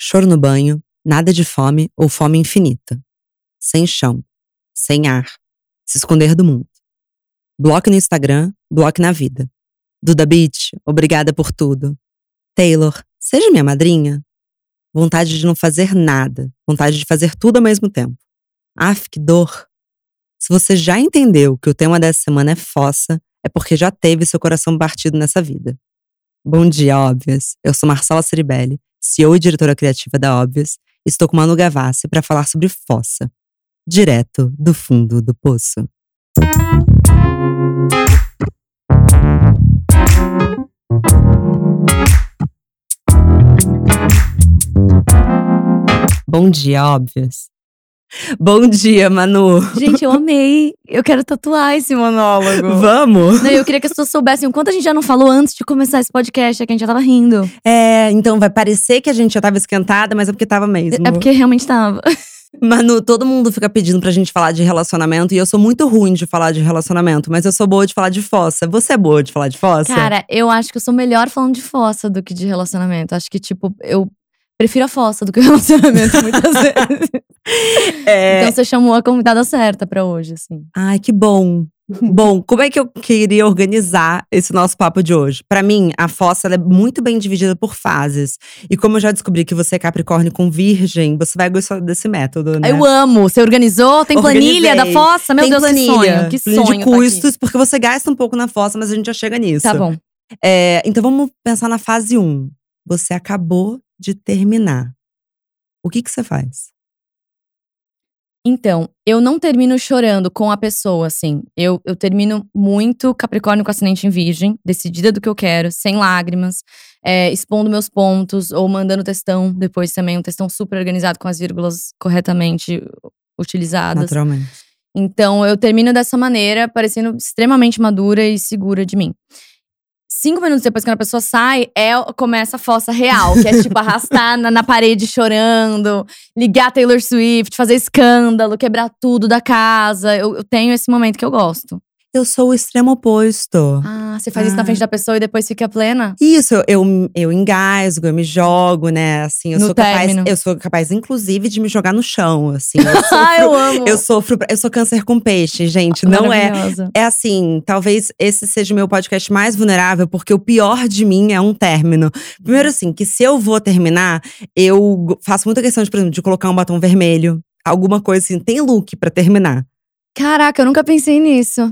Choro no banho, nada de fome ou fome infinita. Sem chão, sem ar, se esconder do mundo. Bloco no Instagram, bloco na vida. Duda Beach, obrigada por tudo. Taylor, seja minha madrinha. Vontade de não fazer nada, vontade de fazer tudo ao mesmo tempo. Af, que dor. Se você já entendeu que o tema dessa semana é fossa, é porque já teve seu coração partido nessa vida. Bom dia, óbvias. Eu sou Marcela Ceribelli, CEO e diretora criativa da Óbvias, e estou com Manu Gavassi para falar sobre fossa, direto do fundo do poço. Bom dia, óbvias. Bom dia, Manu. Gente, eu amei. Eu quero tatuar esse monólogo. Vamos? Não, eu queria que as pessoas soubessem o quanto a gente já não falou antes de começar esse podcast, é que a gente já tava rindo. É, então vai parecer que a gente já tava esquentada, mas é porque tava mesmo. É porque realmente tava. Manu, todo mundo fica pedindo pra gente falar de relacionamento e eu sou muito ruim de falar de relacionamento, mas eu sou boa de falar de fossa. Você é boa de falar de fossa? Cara, eu acho que eu sou melhor falando de fossa do que de relacionamento. Acho que, tipo, eu prefiro a fossa do que o relacionamento muitas vezes. É. Então você chamou a convidada certa pra hoje, assim. Ai, que bom. Bom, como é que eu queria organizar esse nosso papo de hoje? Pra mim, a fossa é muito bem dividida por fases. E como eu já descobri que você é Capricórnio com Virgem, você vai gostar desse método, né? Eu amo. Você organizou? Tem planilha Organizei. da fossa? Meu Tem Deus, planilha, que sonho. Que planilha sonho. de tá custos, porque você gasta um pouco na fossa, mas a gente já chega nisso. Tá bom. É, então vamos pensar na fase 1. Você acabou de terminar. O que que você faz? Então, eu não termino chorando com a pessoa, assim. Eu, eu termino muito Capricórnio com ascendente em Virgem, decidida do que eu quero, sem lágrimas, é, expondo meus pontos ou mandando textão depois também, um textão super organizado com as vírgulas corretamente utilizadas. Naturalmente. Então, eu termino dessa maneira, parecendo extremamente madura e segura de mim. Cinco minutos depois, quando a pessoa sai, é, começa a fossa real, que é tipo arrastar na, na parede chorando, ligar Taylor Swift, fazer escândalo, quebrar tudo da casa. Eu, eu tenho esse momento que eu gosto. Eu sou o extremo oposto. Ah, você faz isso na Ah. frente da pessoa e depois fica plena? Isso, eu, eu, eu engasgo, eu me jogo, né? Assim, eu No sou capaz. término. Eu sou capaz, inclusive, de me jogar no chão. Assim. Eu sofro, Ah, eu amo! eu sofro. Eu sou câncer com peixe, gente. Não é. É assim, talvez esse seja o meu podcast mais vulnerável, porque o pior de mim é um término. Primeiro, assim, que se eu vou terminar, eu faço muita questão de, por exemplo, de colocar um batom vermelho. Alguma coisa assim, tem look pra terminar. Caraca, eu nunca pensei nisso.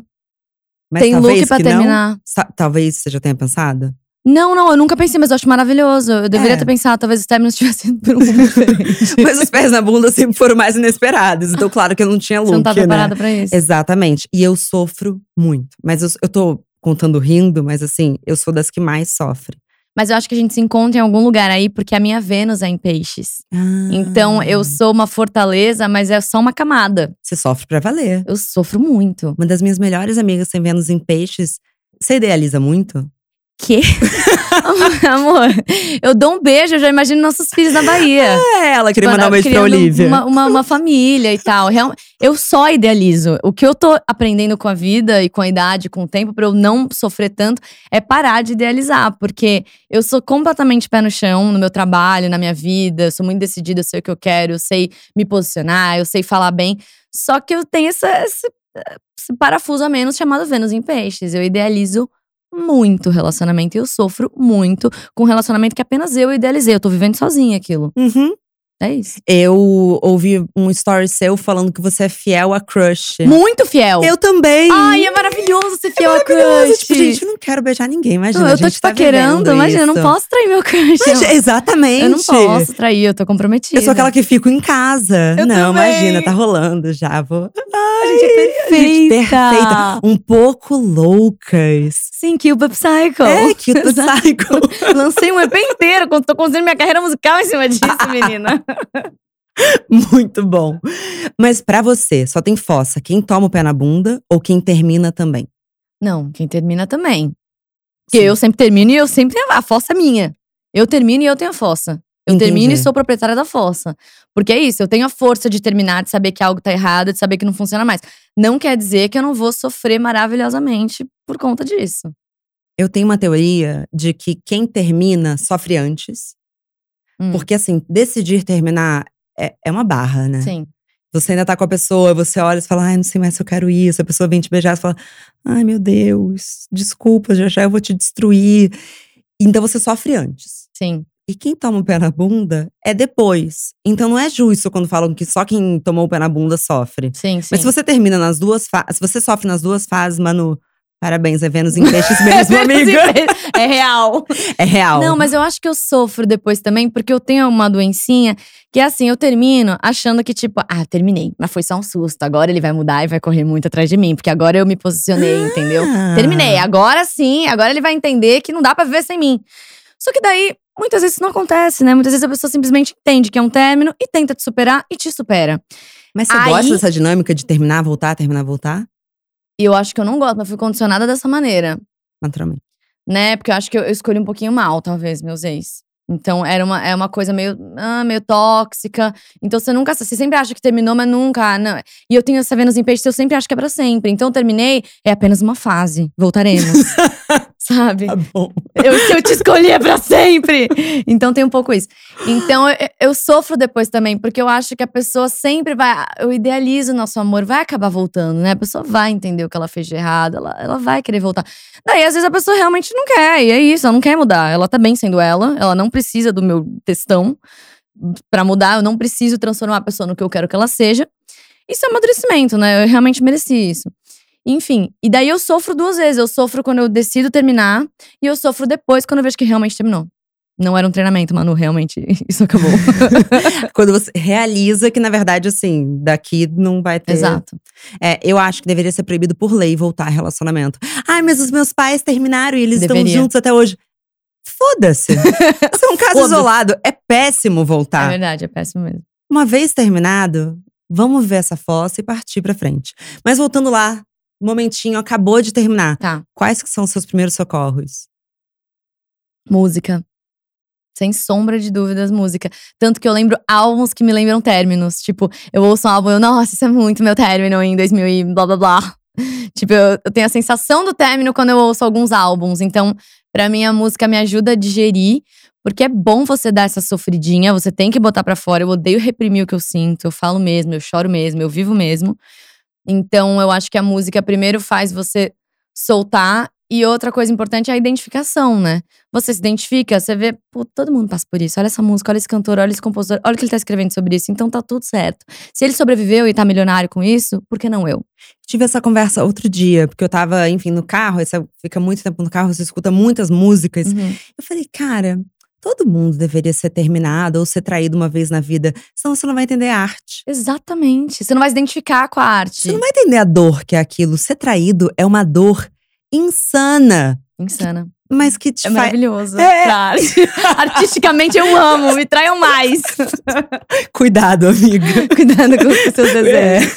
Mas Tem look pra não. terminar. Sa- talvez você já tenha pensado. Não, não, eu nunca pensei, mas eu acho maravilhoso. Eu deveria É. ter pensado, talvez os términos tivessem por um diferente. Mas os pés na bunda sempre foram mais inesperados. Então, claro que eu não tinha look, Você não tá né? preparada pra isso. Exatamente. E eu sofro muito. Mas eu, eu tô contando rindo, mas assim, eu sou das que mais sofre. Mas eu acho que a gente se encontra em algum lugar aí, porque a minha Vênus é em peixes. Então Ah. eu sou uma fortaleza, mas é só uma camada. Você sofre pra valer. Eu sofro muito. Uma das minhas melhores amigas tem Vênus em peixes. Você idealiza muito? Que? Amor, eu dou um beijo, eu já imagino nossos filhos na Bahia. É, ela queria Tipo, mandar um beijo pra Olivia. Uma, uma, uma família e tal. Real- eu só idealizo. O que eu tô aprendendo com a vida e com a idade, com o tempo, pra eu não sofrer tanto, é parar de idealizar. Porque eu sou completamente pé no chão no meu trabalho, na minha vida. Eu sou muito decidida, eu sei o que eu quero, eu sei me posicionar, eu sei falar bem. Só que eu tenho essa- esse, esse parafuso a menos chamado Vênus em Peixes. Eu idealizo muito relacionamento e eu sofro muito com relacionamento que apenas eu idealizei. Eu tô vivendo sozinha aquilo. Uhum. É isso. Eu ouvi um story seu falando que você é fiel a crush. Muito fiel. Eu também. Ai, é maravilhoso ser fiel a Maravilhoso. crush. Tipo, gente, eu não quero beijar ninguém, imagina. Não, a eu tô gente te tá paquerando, vivendo imagina, eu não posso trair meu crush. Exatamente. eu não posso trair, eu tô comprometida. Eu sou aquela que fico em casa. Eu não, também. imagina, tá rolando já. Vou. A gente é perfeita. perfeita. Um pouco loucas. Sim, Cupid Psycho. É, Exato. psycho. Lancei um EP inteiro, tô construindo minha carreira musical em cima disso, menina. Muito bom. Mas pra você, só tem fossa quem toma o pé na bunda ou quem termina também? Não, quem termina também. Porque Sim. eu sempre termino e eu sempre tenho. A fossa é minha. Eu termino e eu tenho a fossa. Eu Entendi. termino e sou proprietária da fossa. Porque é isso, eu tenho a força de terminar, de saber que algo tá errado, de saber que não funciona mais. Não quer dizer que eu não vou sofrer maravilhosamente por conta disso. Eu tenho uma teoria de que quem termina sofre antes. Hum. Porque, assim, decidir terminar é, é uma barra, né? Sim. Você ainda tá com a pessoa, você olha e fala, ai, não sei mais se eu quero isso. A pessoa vem te beijar e fala, ai, meu Deus, desculpa, já já eu vou te destruir. Então você sofre antes. Sim. E quem toma o pé na bunda é depois. Então não é justo quando falam que só quem tomou o pé na bunda sofre. Sim, sim. Mas se você termina nas duas fases, se você sofre nas duas fases, Manu, parabéns, é Vênus em peixes mesmo, amiga. É real. É real. Não, mas eu acho que eu sofro depois também, porque eu tenho uma doencinha que é assim, eu termino achando que, tipo, ah, terminei, mas foi só um susto. Agora ele vai mudar e vai correr muito atrás de mim, porque agora eu me posicionei, entendeu? Ah. Terminei. Agora sim, agora ele vai entender que não dá pra viver sem mim. Só que daí, muitas vezes isso não acontece, né? Muitas vezes a pessoa simplesmente entende que é um término e tenta te superar e te supera. Mas você Aí- gosta dessa dinâmica de terminar, voltar, terminar, voltar? E eu acho que eu não gosto, mas fui condicionada dessa maneira. Naturalmente. né? Porque eu acho que eu, eu escolhi um pouquinho mal, talvez, meus ex. Então era uma, é uma coisa meio, ah, meio tóxica. Então você nunca. Você sempre acha que terminou, mas nunca. ah, Não. E eu tenho essa Vênus em peixe, eu sempre acho que é pra sempre. Então eu terminei, é apenas uma fase. Voltaremos. Sabe? Tá bom. Eu, se eu te escolhi é pra sempre. Então tem um pouco isso. Então eu, eu sofro depois também, porque eu acho que a pessoa sempre vai. Eu idealizo o nosso amor, vai acabar voltando, né? A pessoa vai entender o que ela fez de errado, ela, ela vai querer voltar. Daí, às vezes, a pessoa realmente não quer, e é isso, ela não quer mudar. Ela tá bem sendo ela, ela não precisa do meu textão pra mudar, eu não preciso transformar a pessoa no que eu quero que ela seja. Isso é amadurecimento, né? Eu realmente mereci isso. Enfim, e daí eu sofro duas vezes. Eu sofro quando eu decido terminar e eu sofro depois quando eu vejo que realmente terminou. Não era um treinamento, Manu, realmente isso acabou. Quando você realiza que, na verdade, assim, daqui não vai ter. Exato. É, eu acho que deveria ser proibido por lei voltar a relacionamento. Ai, mas os meus pais terminaram e eles estão Deveria. juntos até hoje. Foda-se. Isso é um caso isolado. É péssimo É voltar. verdade, é péssimo mesmo. Uma vez terminado, vamos ver essa fossa e partir pra frente. Mas voltando lá, momentinho, acabou de terminar. Tá. Quais que são os seus primeiros socorros? Música. Sem sombra de dúvidas, música. Tanto que eu lembro álbuns que me lembram términos. Tipo, eu ouço um álbum e eu, nossa, isso é muito meu término em 2000 e blá blá blá. tipo, eu, eu tenho a sensação do término quando eu ouço alguns álbuns. Então, pra mim, a música me ajuda a digerir. Porque é bom você dar essa sofridinha, você tem que botar pra fora. Eu odeio reprimir o que eu sinto, eu falo mesmo, eu choro mesmo, eu vivo mesmo. Então, eu acho que a música primeiro faz você soltar. E outra coisa importante é a identificação, né? Você se identifica, você vê, pô, todo mundo passa por isso. Olha essa música, olha esse cantor, olha esse compositor, olha o que ele tá escrevendo sobre isso. Então tá tudo certo. Se ele sobreviveu e tá milionário com isso, por que não eu? Tive essa conversa outro dia, porque eu tava, enfim, no carro, você fica muito tempo no carro, você escuta muitas músicas. Uhum. Eu falei, cara, todo mundo deveria ser terminado ou ser traído uma vez na vida, senão você não vai entender a arte. Exatamente. Você não vai se identificar com a arte. Você não vai entender a dor que é aquilo. Ser traído é uma dor insana, Insana. mas que te É faz. maravilhoso. É. Artisticamente eu amo, me traiam mais. Cuidado, amiga. Cuidado com os seus desejos.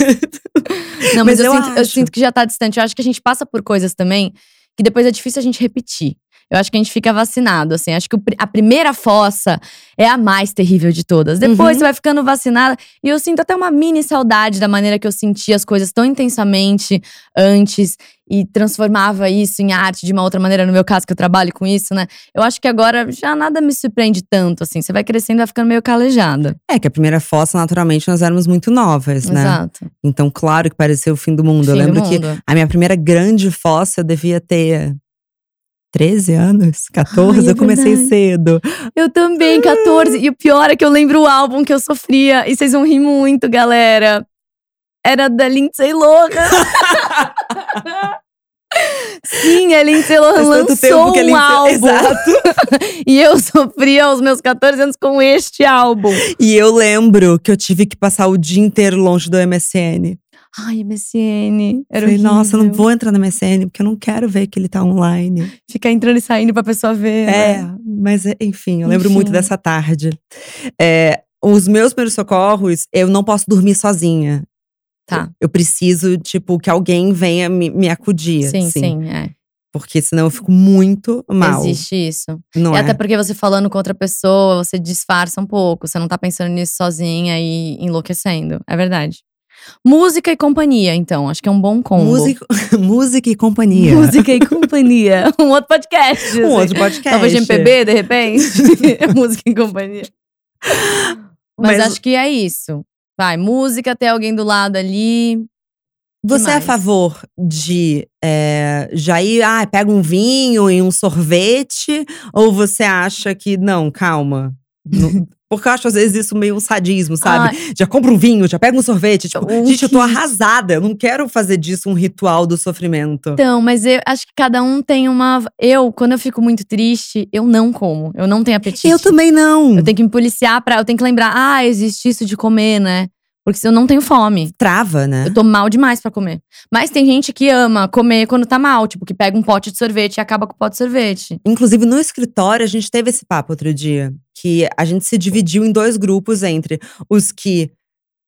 Não, mas, Mas eu, eu sinto, eu sinto que já tá distante. Eu acho que a gente passa por coisas também que depois é difícil a gente repetir. Eu acho que a gente fica vacinado, assim. Acho que a primeira fossa é a mais terrível de todas. Depois Uhum. você vai ficando vacinada. E eu sinto até uma mini saudade da maneira que eu sentia as coisas tão intensamente antes. E transformava isso em arte de uma outra maneira. No meu caso, que eu trabalho com isso, né? Eu acho que agora já nada me surpreende tanto, assim. Você vai crescendo e vai ficando meio calejada. É que a primeira fossa, naturalmente, nós éramos muito novas, né? Exato. Então, claro que pareceu o fim do mundo. eu Fim do lembro que mundo. a minha primeira grande fossa eu devia ter 13 anos, 14. Ai, é eu comecei verdade. cedo. Eu também, 14. E o pior é que eu lembro o álbum que eu sofria. E vocês vão rir muito, galera. Era da Lindsay Lohan. Sim, a Lindsay Lohan lançou um álbum. Exato. E eu sofria aos meus 14 anos com este álbum. E eu lembro que eu tive que passar o dia inteiro longe do MSN. Ai, MSN. Era Falei, nossa, eu não vou entrar no MSN, porque eu não quero ver que ele tá online. Ficar entrando e saindo pra pessoa ver. É, né? mas é, enfim, eu lembro Enfim. muito dessa tarde. É, os meus primeiros socorros, eu não posso dormir sozinha. Tá. Eu, eu preciso, tipo, que alguém venha me, me acudir. Sim, assim, sim, é. Porque senão eu fico muito mal. Existe isso. Não e é? até porque você falando com outra pessoa, você disfarça um pouco. Você não tá pensando nisso sozinha e enlouquecendo. É verdade. Música e companhia, então. Acho que é um bom combo. Música, música e companhia. Música e companhia. Um outro podcast. Um assim. outro podcast. Talvez MPB, de repente. Música e companhia. Mas, Mas- acho que é isso. Vai, música, ter alguém do lado ali. Você é a favor de é, já ir, ah, pega um vinho e um sorvete? Ou você acha que, não, calma. Porque eu acho às vezes isso meio um sadismo, sabe? Já compra um vinho, já pega um sorvete. Tipo, O gente, eu tô que- arrasada. Eu não quero fazer disso um ritual do sofrimento. Então, mas eu acho que cada um tem uma. Eu, quando eu fico muito triste, eu não como. Eu não tenho apetite. Eu também não. Eu tenho que me policiar pra. Eu tenho que lembrar, ah, existe isso de comer, né? Porque se eu não tenho fome. Trava, né? Eu tô mal demais pra comer. Mas tem gente que ama comer quando tá mal, tipo, que pega um pote de sorvete e acaba com o pote de sorvete. Inclusive, no escritório, a gente teve esse papo outro dia. Que a gente se dividiu em dois grupos entre os que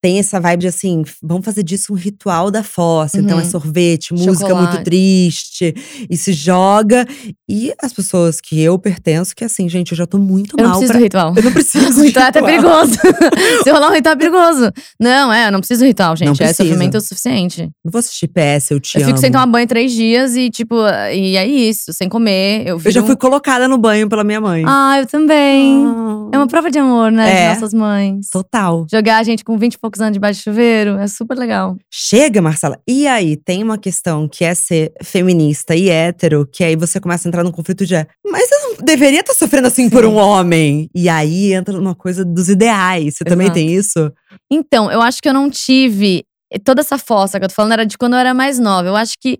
tem essa vibe de assim, vamos fazer disso um ritual da fossa. Então é Uhum. sorvete, música Chocolate. muito triste. E se joga. E as pessoas que eu pertenço, que assim, gente, eu já tô muito Eu não mal preciso pra… do ritual. Eu não preciso O ritual é até perigoso. Se rolar um ritual é perigoso. Não, é, eu não preciso do ritual, gente. Não é sofrimento o suficiente. Não vou assistir PS, eu te eu amo. fico sem tomar banho três dias e, tipo, e é isso, sem comer. Eu, eu já fui colocada no banho pela minha mãe. Ah, eu também. Ah, É uma prova de amor, né? É. De nossas mães. Total. Jogar a gente com 20 e poucos anos debaixo de chuveiro é super legal. Chega, Marcela. E aí, tem uma questão que é ser feminista e hétero, que aí você começa a entrar num conflito de. Mas eu não deveria estar sofrendo assim por um homem. E aí entra numa coisa dos ideais. Você também Exato. tem isso? Então, eu acho que eu não tive. Toda essa fossa que eu tô falando era de quando eu era mais nova. Eu acho que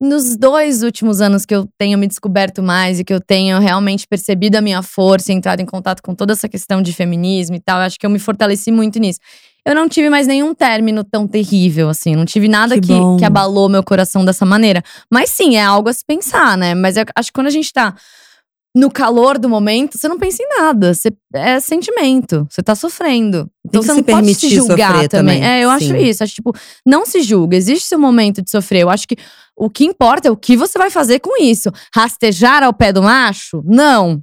nos dois últimos anos que eu tenho me descoberto mais e que eu tenho realmente percebido a minha força e entrado em contato com toda essa questão de feminismo e tal, eu acho que eu me fortaleci muito nisso. Eu não tive mais nenhum término tão terrível, assim. Não tive nada Que que, que abalou meu coração dessa maneira. Mas sim, é algo a se pensar, né? Mas eu acho que quando a gente tá no calor do momento, você não pensa em nada. Você, é sentimento. Você tá sofrendo. Então você não pode se julgar também. também, É, eu acho sim. isso. Acho, tipo, não se julga. Existe seu momento de sofrer. Eu acho que o que importa é o que você vai fazer com isso. Rastejar ao pé do macho? Não.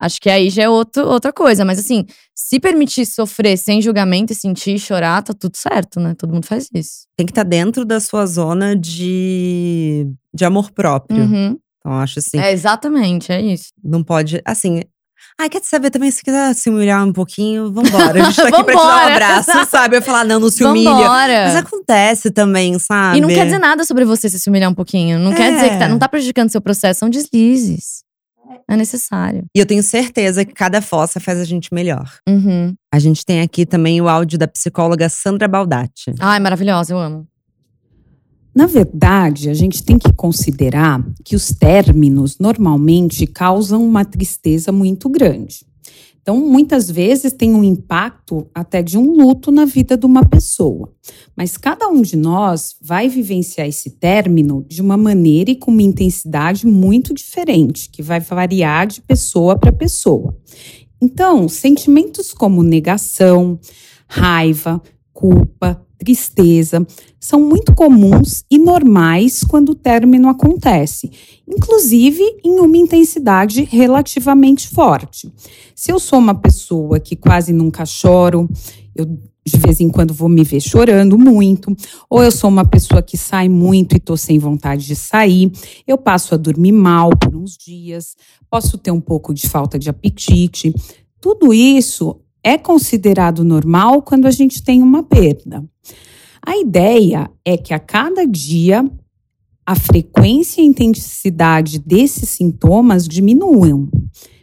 Acho que aí já é outro, outra coisa. Mas assim, se permitir sofrer sem julgamento e sentir chorar, tá tudo certo, né? Todo mundo faz isso. Tem que estar dentro da sua zona de, de amor próprio. Uhum. Então, eu acho assim. É, exatamente, é isso. Não pode. Assim. Ai, quer saber também? Se quiser se humilhar um pouquinho, vambora. A gente tá aqui pra te dar um abraço, sabe? Eu falar, não, não se humilha. Vambora. Mas acontece também, sabe? E não quer dizer nada sobre você se se humilhar um pouquinho. Não quer dizer que tá, É. não tá prejudicando seu processo, são deslizes. É necessário. E eu tenho certeza que cada fossa faz a gente melhor. Uhum. A gente tem aqui também o áudio da psicóloga Sandra Baldatti. Ai, maravilhosa, eu amo. Na verdade, a gente tem que considerar que os términos normalmente causam uma tristeza muito grande. Então, muitas vezes tem um impacto até de um luto na vida de uma pessoa. Mas cada um de nós vai vivenciar esse término de uma maneira e com uma intensidade muito diferente, que vai variar de pessoa para pessoa. Então, sentimentos como negação, raiva, culpa, tristeza são muito comuns e normais quando o término acontece, inclusive em uma intensidade relativamente forte. Se eu sou uma pessoa que quase nunca choro, eu de vez em quando vou me ver chorando muito, ou eu sou uma pessoa que sai muito e estou sem vontade de sair, eu passo a dormir mal por uns dias, posso ter um pouco de falta de apetite. Tudo isso é considerado normal quando a gente tem uma perda. A ideia é que a cada dia a frequência e intensidade desses sintomas diminuam,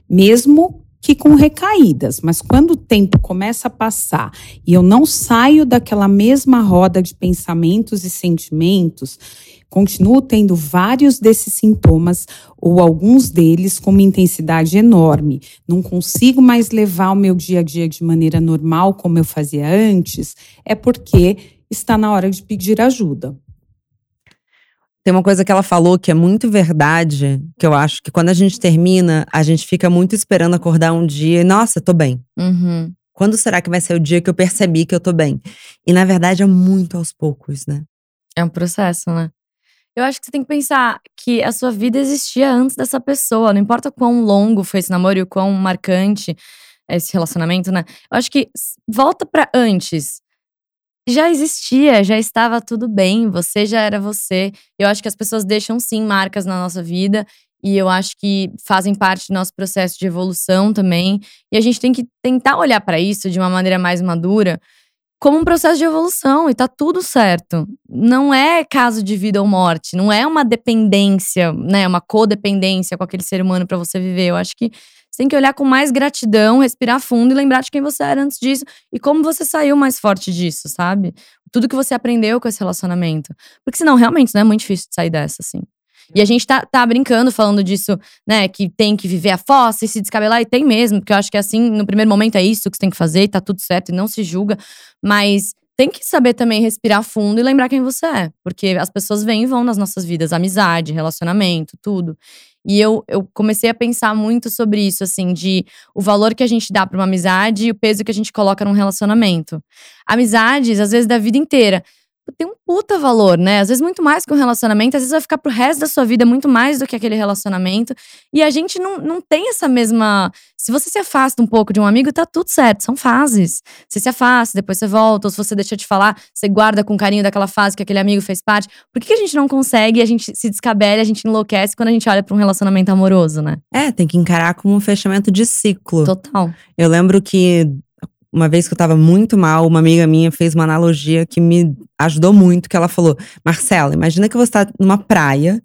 mesmo que com recaídas, mas quando o tempo começa a passar e eu não saio daquela mesma roda de pensamentos e sentimentos, continuo tendo vários desses sintomas ou alguns deles com uma intensidade enorme. Não consigo mais levar o meu dia a dia de maneira normal como eu fazia antes, é porque está na hora de pedir ajuda. Tem uma coisa que ela falou que é muito verdade, que eu acho que quando a gente termina, a gente fica muito esperando acordar um dia e, nossa, tô bem. Uhum. Quando será que vai ser o dia que eu percebi que eu tô bem? E na verdade é muito aos poucos, né? É um processo, né? Eu acho que você tem que pensar que a sua vida existia antes dessa pessoa. Não importa quão longo foi esse namoro e o quão marcante é esse relacionamento, né? Eu acho que volta pra antes. Já existia, já estava tudo bem, você já era você. Eu acho que as pessoas deixam sim marcas na nossa vida E eu acho que fazem parte do nosso processo de evolução também. E a gente tem que tentar olhar para isso de uma maneira mais madura, como um processo de evolução e tá tudo certo. Não é caso de vida ou morte, não é uma dependência, né, uma codependência com aquele ser humano para você viver. Eu acho que você tem que olhar com mais gratidão, respirar fundo e lembrar de quem você era antes disso e como você saiu mais forte disso, sabe? Tudo que você aprendeu com esse relacionamento. Porque senão realmente não é muito difícil de sair dessa assim. E a gente tá, tá brincando falando disso, né? Que tem que viver a fossa e se descabelar, e tem mesmo, porque eu acho que assim, no primeiro momento é isso que você tem que fazer, e tá tudo certo e não se julga. Mas tem que saber também respirar fundo e lembrar quem você é. Porque as pessoas vêm e vão nas nossas vidas, amizade, relacionamento, tudo. E eu, eu comecei a pensar muito sobre isso, assim, de o valor que a gente dá para uma amizade e o peso que a gente coloca num relacionamento. Amizades, às vezes, da vida inteira tem um puta valor, né? Às vezes muito mais que um relacionamento, às vezes vai ficar pro resto da sua vida muito mais do que aquele relacionamento. E a gente não, não tem essa mesma. Se você se afasta um pouco de um amigo, tá tudo certo, são fases. Você se afasta, depois você volta, ou se você deixa de falar, você guarda com carinho daquela fase que aquele amigo fez parte. Por que a gente não consegue, a gente se descabela, a gente enlouquece quando a gente olha para um relacionamento amoroso, né? É, tem que encarar como um fechamento de ciclo. Total. Eu lembro que uma vez que eu tava muito mal, uma amiga minha fez uma analogia que me ajudou muito, que ela falou: Marcela, imagina que você tá numa praia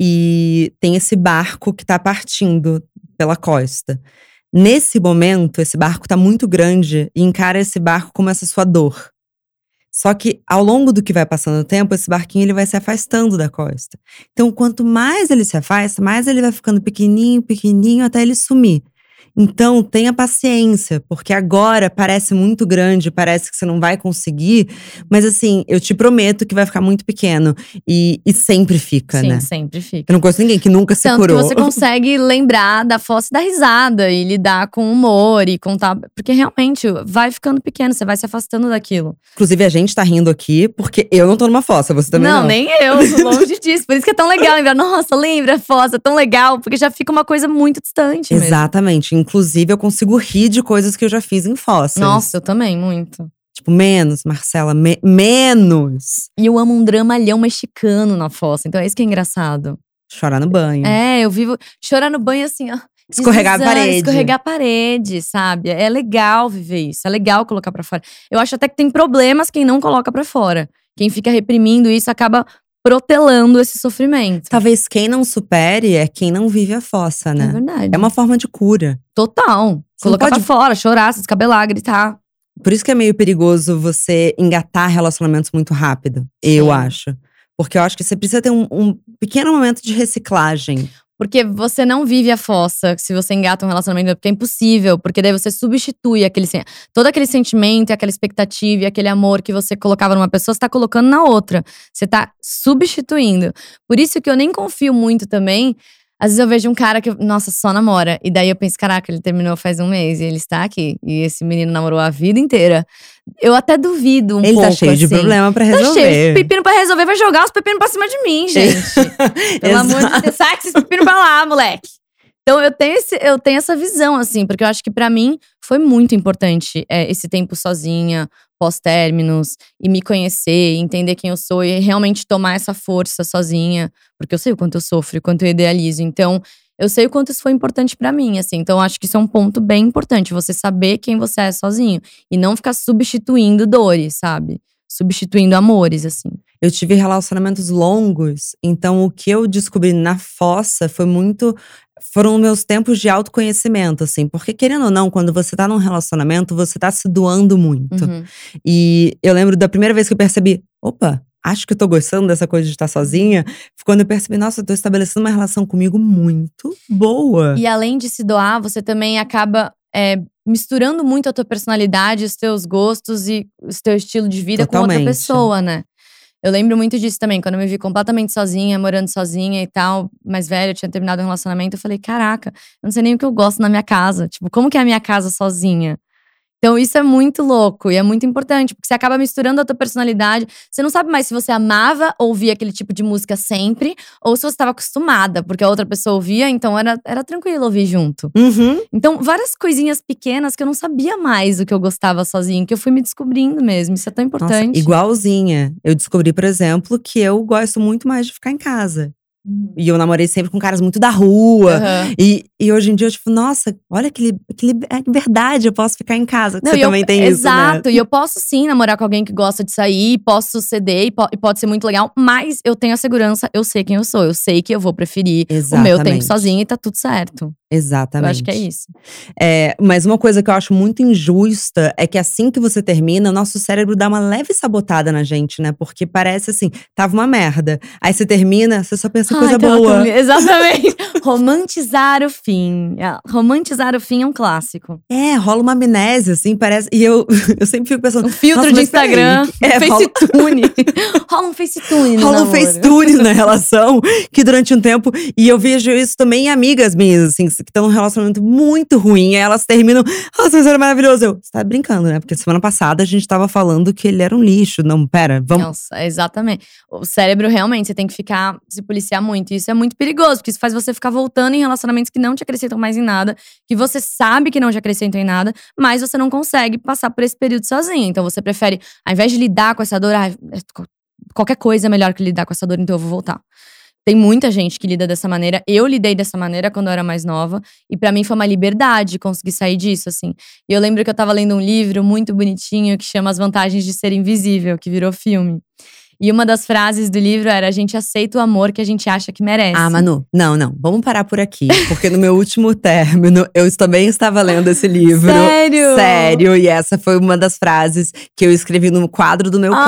e tem esse barco que tá partindo pela costa. Nesse momento, esse barco tá muito grande e encara esse barco como essa sua dor. Só que ao longo do que vai passando o tempo, esse barquinho ele vai se afastando da costa. Então, quanto mais ele se afasta, mais ele vai ficando pequenininho, pequenininho até ele sumir. Então, tenha paciência, porque agora parece muito grande, parece que você não vai conseguir, mas assim, eu te prometo que vai ficar muito pequeno. E, e sempre fica, Sim, né? sempre fica. Eu não conheço ninguém que nunca se Tanto curou. que você consegue lembrar da fossa da risada e lidar com humor e contar. Porque realmente vai ficando pequeno, você vai se afastando daquilo. Inclusive, a gente tá rindo aqui porque eu não tô numa fossa, você também não. não, nem eu, longe disso. Por isso que é tão legal lembrar. Nossa, lembra a fossa, é tão legal, porque já fica uma coisa muito distante. mesmo. Inclusive, eu consigo rir de coisas que eu já fiz em fossas. Nossa, eu também, muito. Tipo, menos, Marcela, me- menos. E eu amo um dramalhão mexicano na fossa, então é isso que é engraçado. Chorar no banho. É, eu vivo chorar no banho assim, ó. Escorregar a parede. Escorregar a parede, sabe? É legal viver isso, é legal colocar pra fora. Eu acho até que tem problemas quem não coloca pra fora. Quem fica reprimindo isso acaba protelando esse sofrimento. Talvez quem não supere é quem não vive a fossa, É né? verdade. É uma forma de cura. Total. Você Colocar pode- pra fora, chorar, se descabelar, gritar. Por isso que é meio perigoso você engatar relacionamentos muito rápido, eu Sim. acho. Porque eu acho que você precisa ter um, um pequeno momento de reciclagem. Porque você não vive a fossa se você engata um relacionamento, porque é impossível. Porque daí você substitui aquele todo aquele sentimento, aquela expectativa e aquele amor que você colocava numa pessoa, você tá colocando na outra. Você tá substituindo. Por isso que eu nem confio muito também. Às vezes eu vejo um cara que, nossa, só namora. E daí eu penso, caraca, ele terminou faz um mês e ele está aqui. E esse menino namorou a vida inteira. Eu até duvido um Ele pouco. tá cheio de assim. problema pra Tá cheio de resolver. pepino pra resolver, vai jogar os pepinos pra cima de mim, gente. Pelo amor de Deus, sai com esses pepinos pra lá, moleque. Então eu tenho, esse, eu tenho essa visão, assim, porque eu acho que pra mim foi muito importante é, esse tempo sozinha, pós-términos, e me conhecer, entender quem eu sou e realmente tomar essa força sozinha, porque eu sei o quanto eu sofro, o quanto eu idealizo. Então, eu sei o quanto isso foi importante pra mim, assim. Então, acho que isso é um ponto bem importante, você saber quem você é sozinho e não ficar substituindo dores, sabe? Substituindo amores, assim. Eu tive relacionamentos longos, então o que eu descobri na fossa foi muito. Foram meus tempos de autoconhecimento, assim. Porque, querendo ou não, quando você tá num relacionamento, você tá se doando muito. Uhum. E eu lembro da primeira vez que eu percebi: opa, acho que eu tô gostando dessa coisa de estar sozinha. Foi quando eu percebi: nossa, eu tô estabelecendo uma relação comigo muito boa. E além de se doar, você também acaba é, misturando muito a tua personalidade, os teus gostos e o teu estilo de vida com Totalmente. outra pessoa, né? Eu lembro muito disso também, quando eu me vi completamente sozinha, morando sozinha e tal, mais velha, tinha terminado um relacionamento, eu falei, caraca, eu não sei nem o que eu gosto na minha casa. Tipo, como que é a minha casa sozinha? Então isso é muito louco e é muito importante, porque você acaba misturando a tua personalidade. Você não sabe mais se você amava ouvir aquele tipo de música sempre, ou se você estava acostumada, porque a outra pessoa ouvia, então era, era tranquilo ouvir junto. Uhum. Então, várias coisinhas pequenas que eu não sabia mais o que eu gostava sozinho, que eu fui me descobrindo mesmo. Isso é tão Nossa, importante. igualzinha. Eu descobri, por exemplo, que eu gosto muito mais de ficar em casa. E eu namorei sempre com caras muito da rua. Aham. E, e hoje em dia, eu, tipo, nossa, olha que, li- que é verdade, eu posso ficar em casa. Não, Você e eu- também tem isso, né? Exato, e eu posso sim namorar com alguém que gosta de sair, posso ceder e, po- e pode ser muito legal, mas eu tenho a segurança, eu sei quem eu sou, eu sei que eu vou preferir o meu tempo Exatamente. sozinha e tá tudo certo. Exatamente. Eu acho que é isso. É, mas uma coisa que eu acho muito injusta é que assim que você termina, o nosso cérebro dá uma leve sabotada na gente, né? Porque parece assim, tava uma merda. Aí você termina, você só pensa em coisa Ai, tava tão boa. Exatamente. romantizar o fim. É, Romantizar o fim é um clássico. É, rola uma amnésia, assim, parece. E eu, eu sempre fico pensando. Um filtro de Instagram, é, um facetune. rola um facetune Rola um facetune na relação, que durante um tempo. E eu vejo isso também em amigas minhas, assim, que estão num relacionamento muito ruim. Aí elas terminam. Nossa, mas era maravilhoso. Eu, você tá brincando, né? Porque semana passada a gente tava falando que ele era um lixo. Não, pera, vamos. Nossa, exatamente. O cérebro realmente, você tem que ficar, se policiar muito. E isso é muito perigoso, porque isso faz você ficar voltando em relacionamentos que não te acrescentam mais em nada, que você sabe que não te acrescentam em nada, mas você não consegue passar por esse período sozinho. Então você prefere, ao invés de lidar com essa dor, ah, qualquer coisa é melhor que lidar com essa dor, então eu vou voltar. Tem muita gente que lida dessa maneira. Eu lidei dessa maneira quando eu era mais nova. E pra mim foi uma liberdade conseguir sair disso, assim. E eu lembro que eu tava lendo um livro muito bonitinho que chama As Vantagens de Ser Invisível, que virou filme. E uma das frases do livro era: a gente aceita o amor que a gente acha que merece. Ah, Manu, não, não. Vamos parar por aqui. Porque no meu último término, eu também estava lendo esse livro. Sério? Sério. E essa foi uma das frases que eu escrevi no quadro do meu Ai,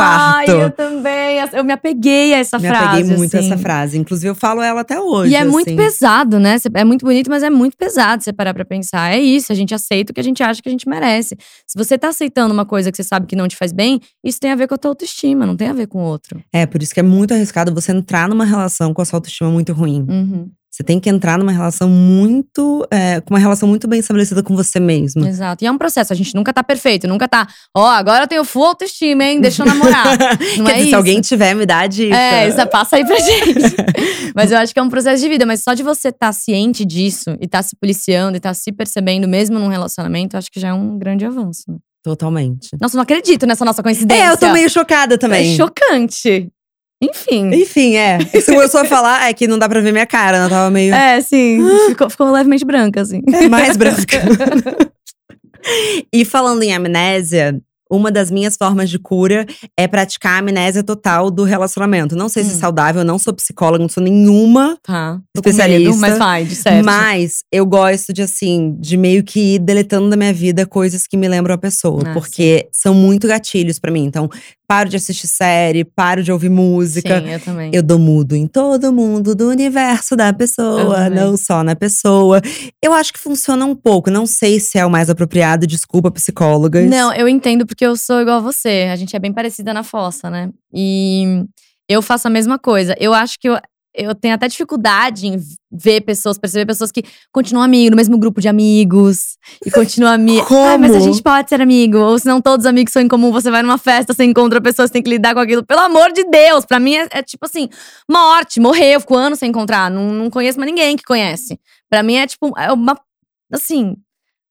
quarto. eu também. Eu me apeguei a essa Me frase. apeguei muito a assim. essa frase. Inclusive, eu falo ela até hoje. E é muito assim. pesado, né? É muito bonito, mas é muito pesado você parar pra pensar. É isso, a gente aceita o que a gente acha que a gente merece. Se você tá aceitando uma coisa que você sabe que não te faz bem, isso tem a ver com a tua autoestima, não tem a ver com o outro. É, por isso que é muito arriscado você entrar numa relação com a sua autoestima muito ruim. Uhum, Você tem que entrar numa relação muito. é, com uma relação muito bem estabelecida com você mesmo. Exato. E é um processo, a gente nunca tá perfeito, nunca tá, ó, agora eu tenho full autoestima, hein? Deixa eu namorar. Não Quer é dizer, isso. se alguém tiver, me dá dica. É, isso passa aí pra gente. mas eu acho que é um processo de vida. Mas só de você estar ciente disso e estar se policiando e estar se percebendo, mesmo num relacionamento, eu acho que já é um grande avanço. né? Totalmente. Nossa, não acredito nessa nossa coincidência. É, eu tô meio chocada também. É chocante. Enfim. Enfim, é. Se começou a falar, é que não dá pra ver minha cara, né? Eu tava meio. É, sim. Ficou, ficou levemente branca, assim. É mais branca. e falando em amnésia, uma das minhas formas de cura é praticar a amnésia total do relacionamento. Não sei se é Hum. saudável, eu não sou psicóloga, não sou nenhuma Tá. Especialista. medo, mas vai, de certo. Mas eu gosto de, assim, de meio que ir deletando da minha vida coisas que me lembram a pessoa. Ah, porque são muito gatilhos pra mim. Então, paro de assistir série, paro de ouvir música. Sim, eu também. Eu dou mudo em todo mundo do universo da pessoa, não só na pessoa. Eu acho que funciona um pouco. Não sei se é o mais apropriado, desculpa, psicólogas. Não, eu entendo porque eu sou igual a você. A gente é bem parecida na fossa, né? E eu faço a mesma coisa. Eu acho que eu, eu tenho até dificuldade em ver pessoas, perceber pessoas que continuam amigos, no mesmo grupo de amigos. E continuam amigos. Ah, mas a gente pode ser amigo. Ou se não todos os amigos são em comum, você vai numa festa, você encontra pessoas, tem que lidar com aquilo. Pelo amor de Deus! Pra mim é, é tipo assim, morte, morreu, fico anos sem encontrar. Não, não conheço mais ninguém que conhece. Pra mim é tipo, é uma. Assim.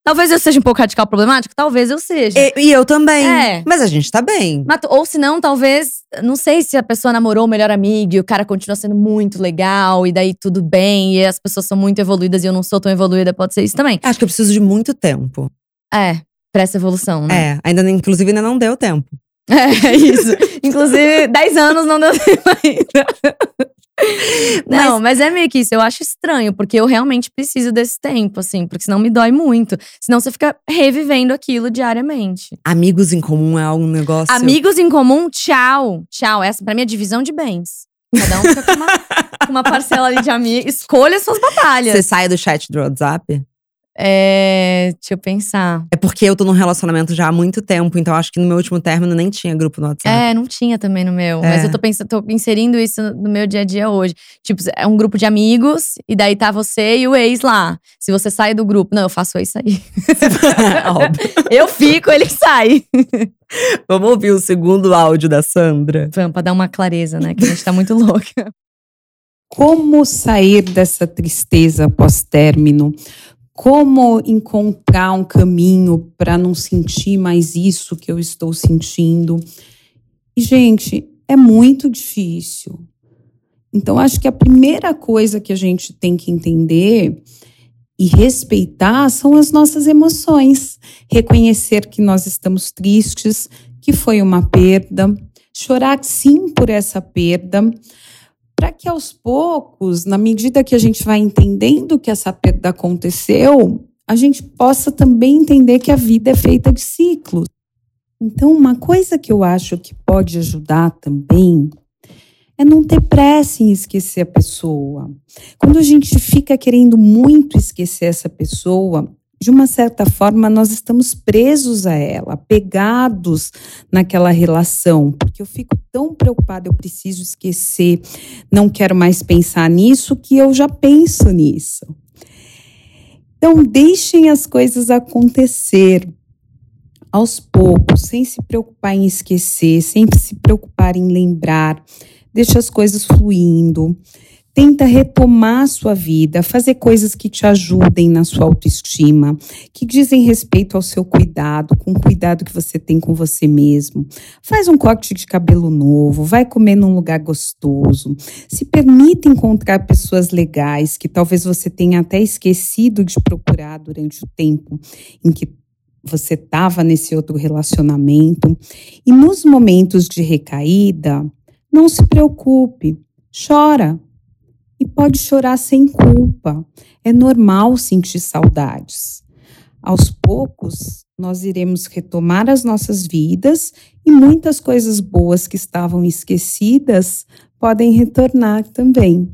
Talvez eu seja um pouco radical problemático, talvez eu seja. E, e eu também. É. Mas a gente tá bem. Mas- Ou se não, talvez, não sei se a pessoa namorou o melhor amigo e o cara continua sendo muito legal e daí tudo bem e as pessoas são muito evoluídas e eu não sou tão evoluída, pode ser isso também. Acho que eu preciso de muito tempo. É, pra essa evolução, né? É, ainda, inclusive ainda não deu tempo. É, isso. Inclusive, 10 anos não deu tempo ainda. Não, mas é meio que isso. Eu acho estranho, porque eu realmente preciso desse tempo, assim, porque senão me dói muito. Senão você fica revivendo aquilo diariamente. Amigos em comum é um negócio. Amigos em comum, tchau. Tchau. Essa pra mim é divisão de bens. Cada um fica com uma, com uma parcela ali de amigos. Escolha suas batalhas. Você sai do chat do WhatsApp? É. Deixa eu pensar. É porque eu tô num relacionamento já há muito tempo, então acho que no meu último término nem tinha grupo no WhatsApp. É, não tinha também no meu. Mas É. eu tô pensando, tô inserindo isso no meu dia a dia hoje. Tipo, é um grupo de amigos, e daí tá você e o ex lá. Se você sai do grupo. Não, eu faço o ex sair. Óbvio. Eu fico, ele sai. Vamos ouvir o segundo áudio da Sandra. Vamos, pra dar uma clareza, né? Que a gente tá muito louca. Como sair dessa tristeza pós-término? Como encontrar um caminho para não sentir mais isso que eu estou sentindo? E, gente, é muito difícil. Então, acho que a primeira coisa que a gente tem que entender e respeitar são as nossas emoções. Reconhecer que nós estamos tristes, que foi uma perda, chorar sim por essa perda, para que aos poucos, na medida que a gente vai entendendo que essa perda aconteceu, a gente possa também entender que a vida é feita de ciclos. Então, uma coisa que eu acho que pode ajudar também é não ter pressa em esquecer a pessoa. Quando a gente fica querendo muito esquecer essa pessoa, de uma certa forma, nós estamos presos a ela, pegados naquela relação, porque eu fico tão preocupada, eu preciso esquecer, não quero mais pensar nisso, que eu já penso nisso. Então, deixem as coisas acontecer aos poucos, sem se preocupar em esquecer, sem se preocupar em lembrar. Deixa as coisas fluindo. Tenta retomar a sua vida, fazer coisas que te ajudem na sua autoestima, que dizem respeito ao seu cuidado, com o cuidado que você tem com você mesmo. Faz um corte de cabelo novo, vai comer num lugar gostoso. Se permita encontrar pessoas legais que talvez você tenha até esquecido de procurar durante o tempo em que você estava nesse outro relacionamento. E nos momentos de recaída, não se preocupe, chora, e pode chorar sem culpa. É normal sentir saudades. Aos poucos, nós iremos retomar as nossas vidas e muitas coisas boas que estavam esquecidas podem retornar também.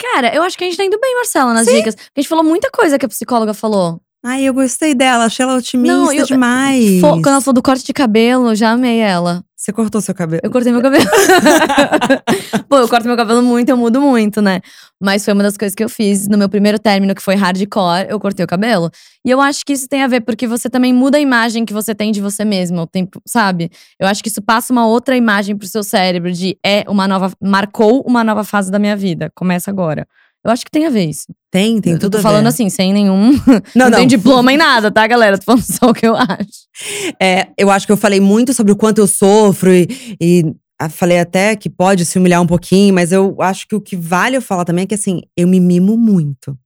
Cara, eu acho que a gente tá indo bem, Marcela, nas Sim. dicas. A gente falou muita coisa que a psicóloga falou. Ai, eu gostei dela, achei ela otimista Não, eu- demais. Quando ela falou do corte de cabelo, eu já amei ela. Você cortou seu cabelo? Eu cortei meu cabelo. Pô, eu corto meu cabelo muito, eu mudo muito, né? Mas foi uma das coisas que eu fiz no meu primeiro término, que foi hardcore, eu cortei o cabelo. E eu acho que isso tem a ver porque você também muda a imagem que você tem de você mesmo, o tempo, sabe? Eu acho que isso passa uma outra imagem pro seu cérebro de é uma nova marcou uma nova fase da minha vida, começa agora. Eu acho que tem a ver isso. Tem, tem eu tudo tô a falando ver. assim, sem nenhum. Não, Não, não. tem diploma em nada, tá, galera? Tô falando só o que eu acho. É, eu acho que eu falei muito sobre o quanto eu sofro e, e falei até que pode se humilhar um pouquinho, mas eu acho que o que vale eu falar também é que assim, eu me mimo muito.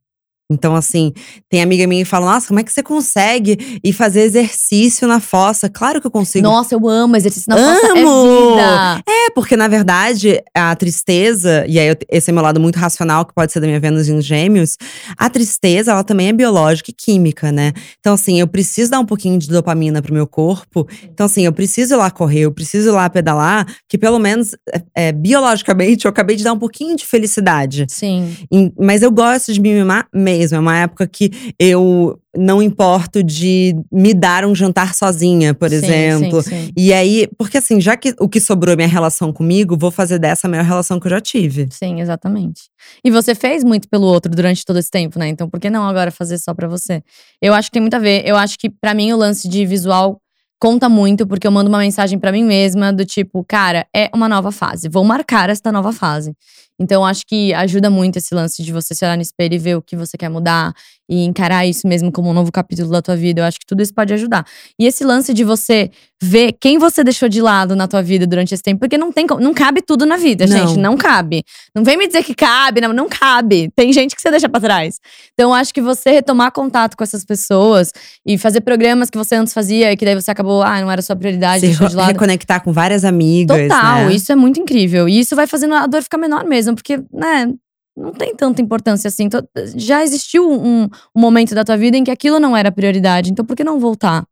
Então, assim, tem amiga minha que fala: Nossa, como é que você consegue ir fazer exercício na fossa? Claro que eu consigo. Nossa, eu amo exercício na fossa, é Amo! É, porque na verdade, a tristeza, e aí eu- esse é meu lado muito racional, que pode ser da minha Vênus em Gêmeos, a tristeza, ela também é biológica e química, né? Então, assim, eu preciso dar um pouquinho de dopamina pro meu corpo. Então, assim, eu preciso ir lá correr, eu preciso ir lá pedalar, que pelo menos, é, é, biologicamente, eu acabei de dar um pouquinho de felicidade. Sim. Em- Mas eu gosto de me mimar mesmo. É uma época que eu não importo de me dar um jantar sozinha, por Sim, exemplo. sim, sim. E aí, porque assim, já que o que sobrou é minha relação comigo, vou fazer dessa a maior relação que eu já tive. Sim, exatamente. E você fez muito pelo outro durante todo esse tempo, né? Então por que não agora fazer só pra você? Eu acho que tem muito a ver. Eu acho que pra mim o lance de visual conta muito, porque eu mando uma mensagem pra mim mesma do tipo, cara, é uma nova fase. Vou marcar esta nova fase. Então acho que ajuda muito esse lance de você se olhar no espelho e ver o que você quer mudar e encarar isso mesmo como um novo capítulo da tua vida. Eu acho que tudo isso pode ajudar. E esse lance de você ver quem você deixou de lado na tua vida durante esse tempo, porque não tem não cabe tudo na vida, Não. gente, não cabe. Não vem me dizer que cabe, não, não cabe. Tem gente que você deixa pra trás. Então, acho que você retomar contato com essas pessoas e fazer programas que você antes fazia e que daí você acabou, ah, não era sua prioridade, Se deixou de lado. reconectar com várias amigas. Total, né? isso é muito incrível. E isso vai fazendo a dor ficar menor mesmo, porque, né, não tem tanta importância assim. Então, já existiu um, um momento da tua vida em que aquilo não era prioridade, então por que não voltar?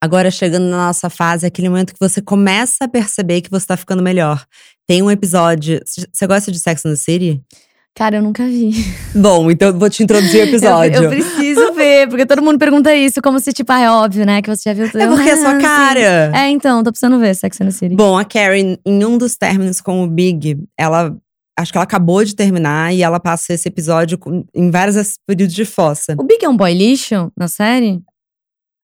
Agora, chegando na nossa fase, é aquele momento que você começa a perceber que você tá ficando melhor. Tem um episódio. Você gosta de Sex and the City? Cara, eu nunca vi. Bom, então eu vou te introduzir o episódio. Eu, eu preciso ver, porque todo mundo pergunta isso, como se, tipo, ah, é óbvio, né, que você já viu tudo. É porque é sua Ah, sim. cara. É, então, tô precisando ver Sex and the City. Bom, a Karen, em um dos términos com o Big, ela. Acho que ela acabou de terminar e ela passa esse episódio com- em vários períodos de fossa. O Big é um boy lixo na série?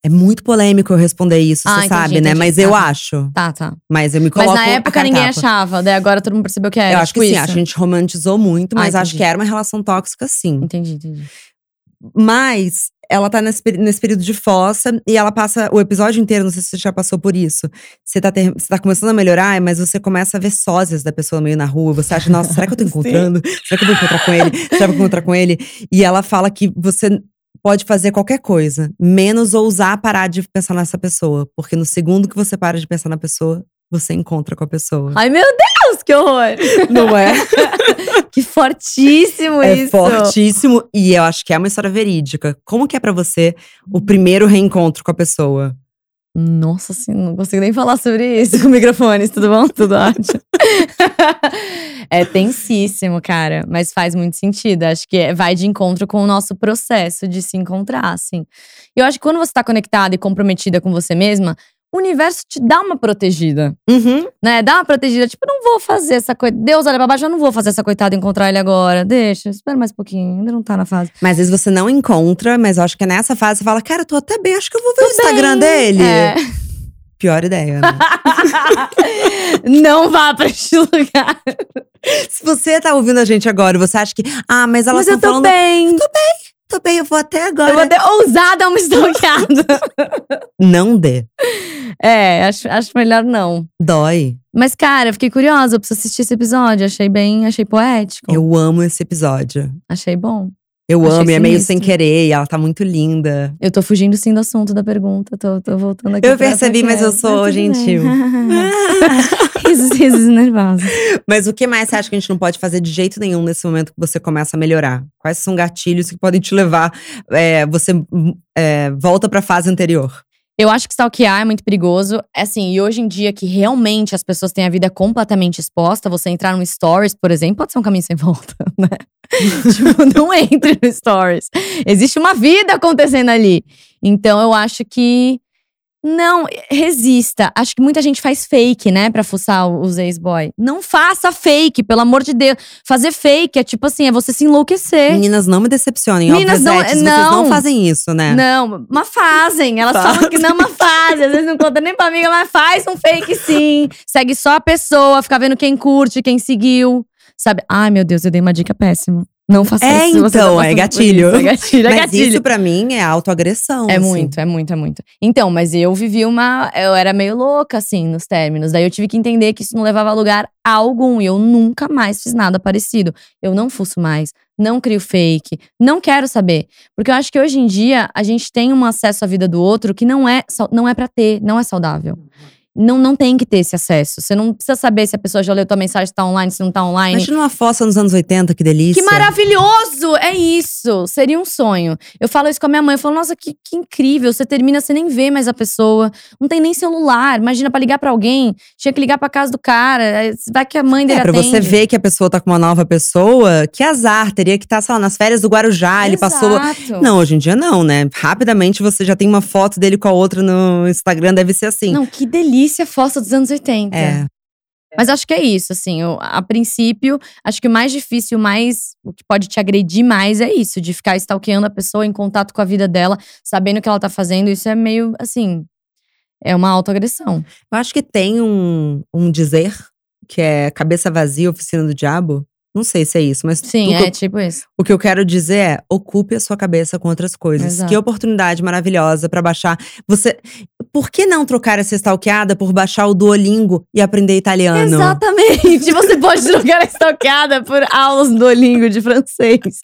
É muito polêmico eu responder isso, Ah, você entendi, sabe, né? entendi. Mas Tá, eu tá. acho. Tá, tá. Mas eu me Mas coloco na a época ninguém achava, daí agora todo mundo percebeu que era. Eu acho que tipo sim, isso. acho que a gente romantizou muito, Ah, mas acho entendi. que era uma relação tóxica, sim. Entendi, entendi. Mas ela tá nesse, nesse período de fossa e ela passa o episódio inteiro, não sei se você já passou por isso. Você tá, ter- você tá começando a melhorar, mas você começa a ver sósias da pessoa meio na rua. Você acha, nossa, será que eu tô encontrando? Será que eu vou encontrar com ele? Será que eu vou encontrar com ele? E ela fala que você pode fazer qualquer coisa, menos ousar parar de pensar nessa pessoa. Porque no segundo que você para de pensar na pessoa, você encontra com a pessoa. Ai, meu Deus, que horror! Não é? que fortíssimo É isso. fortíssimo e eu acho que é uma história verídica. Como que é pra você o primeiro reencontro com a pessoa? Nossa senhora, não consigo nem falar sobre isso com microfones, tudo bom? Tudo ótimo. é tensíssimo, cara, mas faz muito sentido. Acho que é- vai de encontro com o nosso processo de se encontrar, assim. E eu acho que quando você tá conectada e comprometida com você mesma, o universo te dá uma protegida, Uhum. né? Dá uma protegida, tipo, eu não vou fazer essa coisa. Deus olha pra baixo, eu não vou fazer essa coitada encontrar ele agora. Deixa, espera mais um pouquinho, ainda não tá na fase. Mas às vezes você não encontra, mas eu acho que nessa fase você fala, cara, eu tô até bem, acho que eu vou ver o Instagram dele. É. Pior ideia, né? não vá pra este lugar. Se você tá ouvindo a gente agora e você acha que, ah, mas elas Mas eu estão tô falando, bem. tô bem, eu vou até agora. Eu vou ter ousada uma stalkeada. Não dê. é, acho, acho melhor não. Dói. Mas, cara, eu fiquei curiosa, eu preciso assistir esse episódio. Achei bem, achei poético. Eu amo esse episódio. Achei bom. Eu Achei amo, e é meio sem querer, e ela tá muito linda. Eu tô fugindo sim do assunto da pergunta. Tô, tô voltando aqui. Eu percebi, mas eu sou gentil. bem. risos, risos nervosos. Mas o que mais você acha que a gente não pode fazer de jeito nenhum nesse momento que você começa a melhorar? Quais são gatilhos que podem te levar, é, você é, volta pra fase anterior? Eu acho que stalkear é muito perigoso. É Assim, e hoje em dia que realmente as pessoas têm a vida completamente exposta, você entrar no Stories, por exemplo, pode ser um caminho sem volta, né? tipo, não entre no Stories. Existe uma vida acontecendo ali. Então eu acho que. Não, resista. Acho que muita gente faz fake, né, pra fuçar os ex-boy. Não faça fake, pelo amor de Deus. Fazer fake é tipo assim, é você se enlouquecer. Meninas, não me decepcionem. Meninas, não- vocês não. não fazem isso, né? Não, mas fazem. Elas Fazem. falam que não, mas fazem. Às vezes não conta nem pra amiga, mas faz um fake sim. Segue só a pessoa, fica vendo quem curte, quem seguiu. Sabe? Ai, meu Deus, eu dei uma dica péssima. Não faça É, isso. você tá então, é gatilho. isso. É gatilho, é Mas gatilho. isso pra mim é autoagressão. É assim. muito, é muito, é muito. Então, mas eu vivi uma. Eu era meio louca, assim, nos términos. Daí eu tive que entender que isso não levava a lugar algum. E eu nunca mais fiz nada parecido. Eu não fuço mais, não crio fake, não quero saber. Porque eu acho que hoje em dia a gente tem um acesso à vida do outro que não é, não é para ter, não é saudável. Não, não tem que ter esse acesso. Você não precisa saber se a pessoa já leu tua mensagem, se tá online, se não tá online. Imagina uma fossa nos anos 80, que delícia. Que maravilhoso! É isso! Seria um sonho. Eu falo isso com a minha mãe. Eu falo, nossa, que, que incrível. Você termina, você nem vê mais a pessoa. Não tem nem celular. Imagina, pra ligar pra alguém, tinha que ligar pra casa do cara. aí Vai que a mãe dele É, pra você atende. ver que a pessoa tá com uma nova pessoa, que azar. Teria que estar, sei lá, nas férias do Guarujá, ele passou. Exato. Não, hoje em dia não, né? Rapidamente você já tem uma foto dele com a outra no Instagram, deve ser assim. Não, que delícia a foto dos anos 80. É. Mas acho que é isso, assim. eu- a princípio, acho que o mais difícil, o mais. O que pode te agredir mais é isso, de ficar stalkeando a pessoa em contato com a vida dela, sabendo o que ela tá fazendo. Isso é meio, assim. É uma autoagressão. Eu acho que tem um, um dizer que é cabeça vazia, oficina do diabo. Não sei se é isso, mas Sim, é eu, tipo isso. o que eu quero dizer é ocupe a sua cabeça com outras coisas. Exato. Que oportunidade maravilhosa pra baixar. Você, por que não trocar essa stalkeada por baixar o Duolingo e aprender italiano? Exatamente. Você pode trocar a estocada por aulas do Duolingo de francês.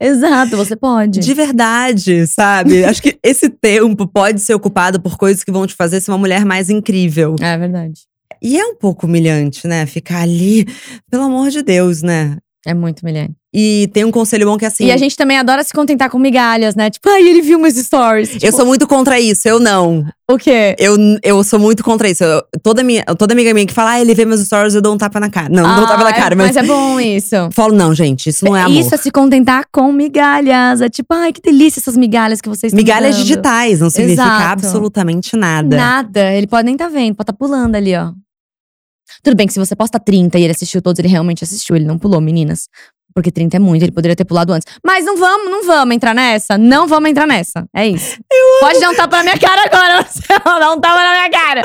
Exato, você pode. De verdade, sabe? Acho que esse tempo pode ser ocupado por coisas que vão te fazer ser uma mulher mais incrível. É verdade. E é um pouco humilhante, né? Ficar ali, pelo amor de Deus, né? É muito humilhante. E tem um conselho bom que é assim. E a gente também adora se contentar com migalhas, né? Tipo, ai, ele viu meus stories. Eu Tipo, sou muito contra isso, eu não. O quê? Eu, eu sou muito contra isso. Eu- toda, minha, toda amiga minha que fala, ah, ele vê meus stories, eu dou um tapa na cara. Não, não dou um tapa na Ah, cara, é- mas. é bom isso. Falo, não, gente, isso não é amor. Isso é se contentar com migalhas. É tipo, ai, que delícia essas migalhas que vocês estão Migalhas dando. digitais, não significa Exato. absolutamente nada. Nada. Ele pode nem tá vendo, pode tá pulando ali, ó. Tudo bem que se você posta 30 e ele assistiu todos, ele realmente assistiu. Ele não pulou, meninas. Porque 30 é muito, ele poderia ter pulado antes. Mas não vamos, não vamos entrar nessa. Não vamos entrar nessa. É isso. Pode dar um tapa na minha cara agora, Marcelo. Dá um tapa na minha cara.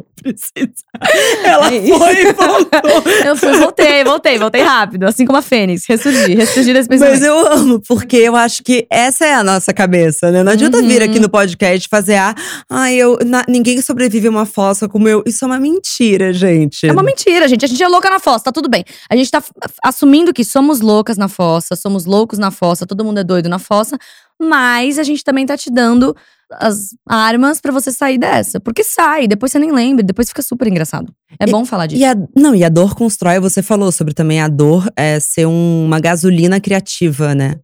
precisa. Ela É foi e voltou. Eu fui, voltei, voltei, voltei rápido. Assim como a Fênix. Ressurgi, ressurgi desse pensamento. Mas eu amo, porque eu acho que essa é a nossa cabeça, né? Não adianta Uhum. vir aqui no podcast fazer ah, ai, eu, na- ninguém sobrevive a uma fossa como eu. Isso é uma mentira, gente. É uma mentira, gente. A gente é louca na fossa, tá tudo bem. A gente tá assumindo que somos loucas na fossa, somos loucos na fossa, todo mundo é doido na fossa, mas a gente também tá te dando as armas pra você sair dessa. Porque sai, depois você nem lembra, depois fica super engraçado. É bom falar disso. E a, não, e a dor constrói, você falou sobre também a dor é ser um- uma gasolina criativa, né?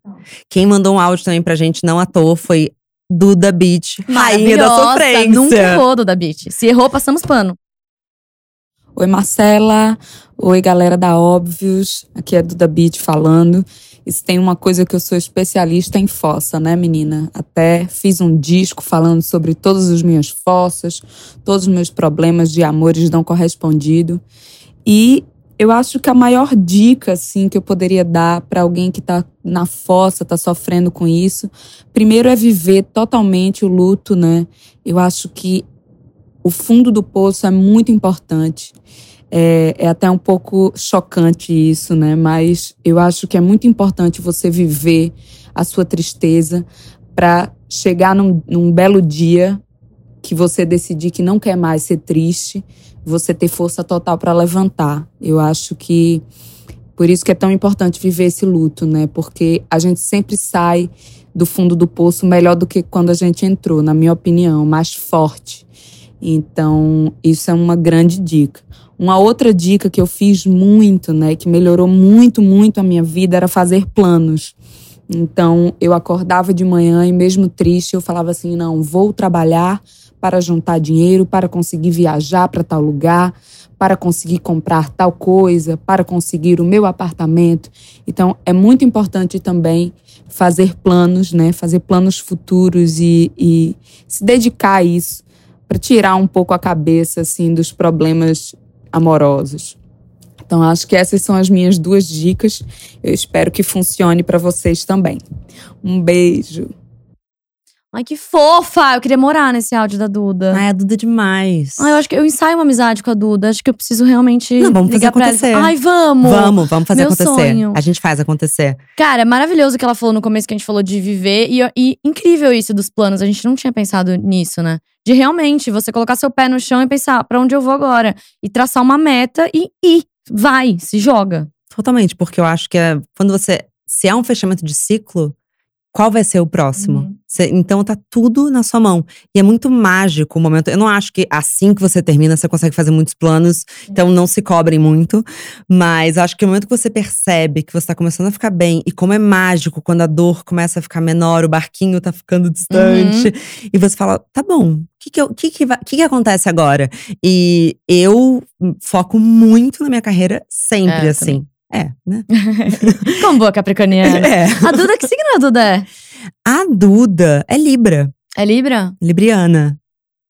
Quem mandou um áudio também pra gente, não à toa, foi Duda Beach, rainha da sofrência. Nunca errou, Duda Beat. Se errou, passamos pano. Oi, Marcela. Oi, galera da Óbvios. Aqui é Duda Beat falando. E se tem uma coisa que eu sou especialista em fossa, né, menina? Até fiz um disco falando sobre todas as minhas fossas, todos os meus problemas de amores não correspondido. E eu acho que a maior dica, assim, que eu poderia dar para alguém que tá na fossa, tá sofrendo com isso, primeiro é viver totalmente o luto, né? Eu acho que o fundo do poço é muito importante. É, é até um pouco chocante isso, né? Mas eu acho que é muito importante você viver a sua tristeza para chegar num, num belo dia que você decidir que não quer mais ser triste, você ter força total para levantar. Eu acho que por isso que é tão importante viver esse luto, né? Porque a gente sempre sai do fundo do poço melhor do que quando a gente entrou, na minha opinião, mais forte. Então, isso é uma grande dica. Uma outra dica que eu fiz muito, né, que melhorou muito, muito a minha vida, era fazer planos. Então, eu acordava de manhã e, mesmo triste, eu falava assim: não, vou trabalhar para juntar dinheiro, para conseguir viajar para tal lugar, para conseguir comprar tal coisa, para conseguir o meu apartamento. Então, é muito importante também fazer planos, né, fazer planos futuros e, e se dedicar a isso para tirar um pouco a cabeça assim dos problemas amorosos. Então acho que essas são as minhas duas dicas. Eu espero que funcione para vocês também. Um beijo. Ai, que fofa! Eu queria morar nesse áudio da Duda. Ai, a Duda é demais. Ai, eu acho que eu ensaio uma amizade com a Duda. Acho que eu preciso realmente Não, vamos fazer pra ela. acontecer. Ai, vamos! Vamos, vamos fazer Meu acontecer. sonho. A gente faz acontecer. Cara, é maravilhoso o que ela falou no começo, que a gente falou de viver. E, e incrível isso dos planos. A gente não tinha pensado nisso, né? De realmente você colocar seu pé no chão e pensar pra onde eu vou agora. E traçar uma meta e ir. Vai, se joga. Totalmente, porque eu acho que é, quando você. Se é um fechamento de ciclo, qual vai ser o próximo? Uhum. Você- então tá tudo na sua mão. E é muito mágico o momento. Eu não acho que assim que você termina, você consegue fazer muitos planos. Então não se cobrem muito. Mas acho que o momento que você percebe que você tá começando a ficar bem, e como é mágico quando a dor começa a ficar menor, o barquinho tá ficando distante. E você fala, tá bom, o que que, eu- que, que, vai- que que acontece agora? E eu foco muito na minha carreira sempre, É, assim. É, né? Como boa capricorniana. É. A Duda, que signo a Duda é? A Duda é Libra, É Libra? Libriana.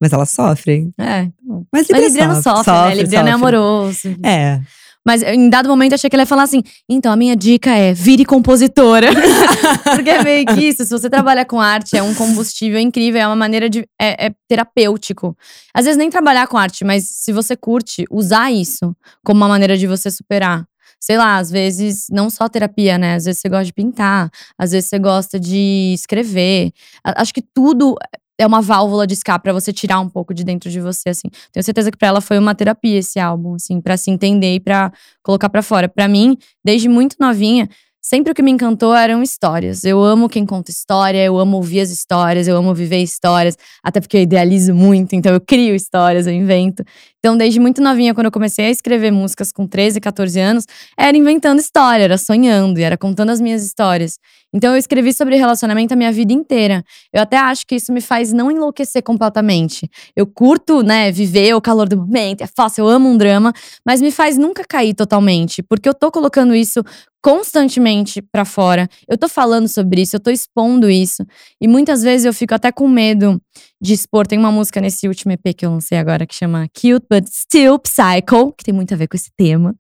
Mas ela sofre. É. Mas Mas Libra Libriano sofre, né? Libriano é sofre. amoroso. É. Mas em dado momento eu achei que ele ia falar assim: então a minha dica é vire compositora. Porque é meio que isso. Se você trabalha com arte, é um combustível incrível, é uma maneira de. É, é terapêutico. Às vezes nem trabalhar com arte, mas se você curte, usar isso como uma maneira de você superar. Sei lá, às vezes, não só terapia, né? Às vezes você gosta de pintar, às vezes você gosta de escrever. Acho que tudo é uma válvula de escape pra você tirar um pouco de dentro de você, assim. Tenho certeza que pra ela foi uma terapia esse álbum, assim, pra se entender e pra colocar pra fora. Pra mim, desde muito novinha, sempre o que me encantou eram histórias. Eu amo quem conta história, eu amo ouvir as histórias, eu amo viver histórias, até porque eu idealizo muito, então eu crio histórias, eu invento. Então, desde muito novinha, quando eu comecei a escrever músicas com 13, 14 anos, era inventando história, era sonhando e era contando as minhas histórias. Então, eu escrevi sobre relacionamento a minha vida inteira. Eu até acho que isso me faz não enlouquecer completamente. Eu curto, né, viver o calor do momento, é fácil, eu amo um drama, mas me faz nunca cair totalmente, porque eu tô colocando isso constantemente pra fora. Eu tô falando sobre isso, eu tô expondo isso. E muitas vezes eu fico até com medo de expor. Tem uma música nesse último EP que eu lancei agora que chama Cute But Still Psycho, que tem muito a ver com esse tema.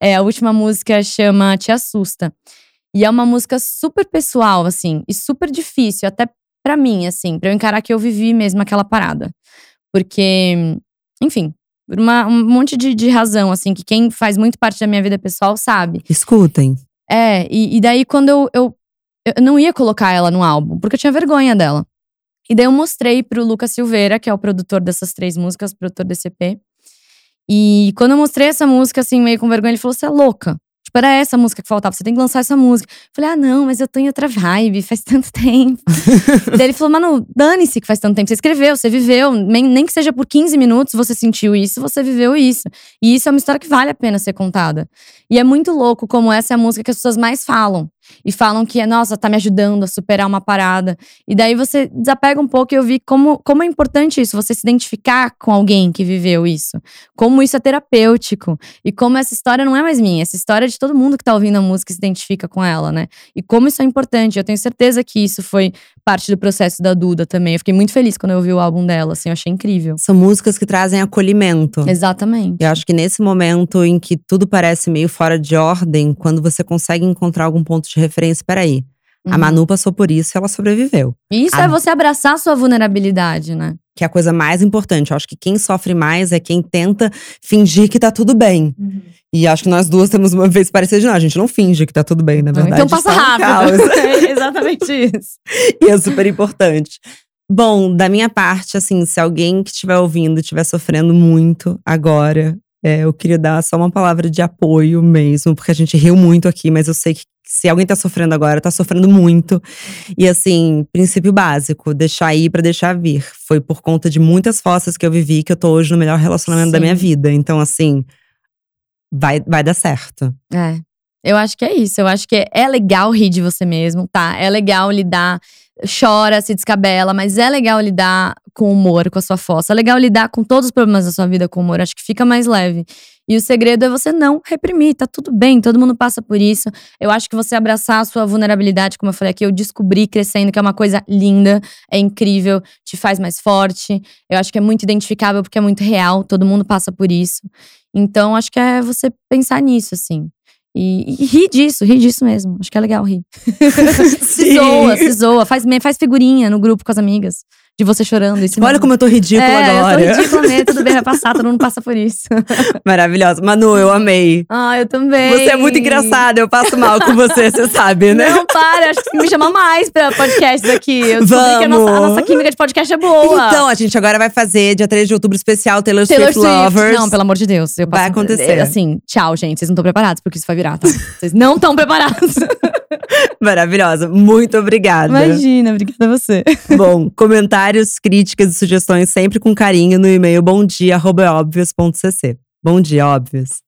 É, a última música chama Te Assusta. E é uma música super pessoal, assim, e super difícil, até pra mim, assim, pra eu encarar que eu vivi mesmo aquela parada. Porque, enfim, Por uma, um monte de, de razão, assim, que quem faz muito parte da minha vida pessoal sabe. Escutem. É, e, e daí quando eu, eu, eu não ia colocar ela no álbum, porque eu tinha vergonha dela. E daí eu mostrei pro Lucas Silveira, que é o produtor dessas três músicas, produtor desse EP. E quando eu mostrei essa música, assim, meio com vergonha, ele falou: Você é louca. Tipo, era essa música que faltava, você tem que lançar essa música. Falei, ah, não, mas eu tô em outra vibe, faz tanto tempo. Daí ele falou, mano, dane-se que faz tanto tempo. Você escreveu, você viveu, nem, nem que seja por 15 minutos você sentiu isso, você viveu isso. E isso é uma história que vale a pena ser contada. E é muito louco como essa é a música que as pessoas mais falam e falam que é, nossa, tá me ajudando a superar uma parada. E daí você desapega um pouco e eu vi como, como é importante isso, você se identificar com alguém que viveu isso. Como isso é terapêutico. E como essa história não é mais minha, essa história é de todo mundo que tá ouvindo a música e se identifica com ela, né? E como isso é importante. Eu tenho certeza que isso foi parte do processo da Duda também. Eu fiquei muito feliz quando eu ouvi o álbum dela, assim, eu achei incrível. São músicas que trazem acolhimento. Exatamente. Eu acho que nesse momento em que tudo parece meio fora de ordem, quando você consegue encontrar algum ponto de de referência, peraí. Uhum. A Manu passou por isso e ela sobreviveu. Isso a... é você abraçar a sua vulnerabilidade, né? Que é a coisa mais importante. Eu acho que quem sofre mais é quem tenta fingir que tá tudo bem. Uhum. E acho que nós duas temos uma vez parecida de não. A gente não finge que tá tudo bem, na verdade. Então passa tá rápido. é exatamente isso. e é super importante. Bom, da minha parte, assim, se alguém que estiver ouvindo estiver sofrendo muito agora, é, eu queria dar só uma palavra de apoio mesmo, porque a gente riu muito aqui, mas eu sei que se alguém tá sofrendo agora, tá sofrendo muito. E assim, princípio básico, deixar ir para deixar vir. Foi por conta de muitas fossas que eu vivi que eu tô hoje no melhor relacionamento Sim. da minha vida. Então, assim, vai, vai dar certo. É. Eu acho que é isso. Eu acho que é legal rir de você mesmo, tá? É legal lidar, chora, se descabela, mas é legal lidar com humor, com a sua fossa. É legal lidar com todos os problemas da sua vida com humor. Acho que fica mais leve. E o segredo é você não reprimir, tá tudo bem, todo mundo passa por isso. Eu acho que você abraçar a sua vulnerabilidade, como eu falei aqui, eu descobri crescendo que é uma coisa linda, é incrível, te faz mais forte. Eu acho que é muito identificável porque é muito real, todo mundo passa por isso. Então, acho que é você pensar nisso, assim. E, e rir disso, rir disso mesmo. Acho que é legal rir. se zoa, se zoa. Faz, faz figurinha no grupo com as amigas de você chorando. Tipo, olha como eu tô ridícula é, agora. Eu tô ridícula mesmo, tudo bem, vai passar, todo mundo passa por isso. Maravilhosa. Manu, eu amei. Ah, eu também. Você é muito engraçada, eu passo mal com você, você sabe, né? Não, para, acho que tem que me chamar mais pra podcasts aqui. Eu Vamos. que a nossa, a nossa, química de podcast é boa. Então, a gente agora vai fazer, dia 3 de outubro, especial Taylor, Taylor Swift, Swift Lovers. Não, pelo amor de Deus. Eu passo, vai acontecer. Assim, tchau, gente. Vocês não estão preparados porque isso vai virar, tá? Vocês não estão preparados. Maravilhosa. Muito obrigada. Imagina, obrigada a você. Bom, comentários, críticas e sugestões sempre com carinho no e-mail bomdia.obvious.cc. Bom dia, óbvios.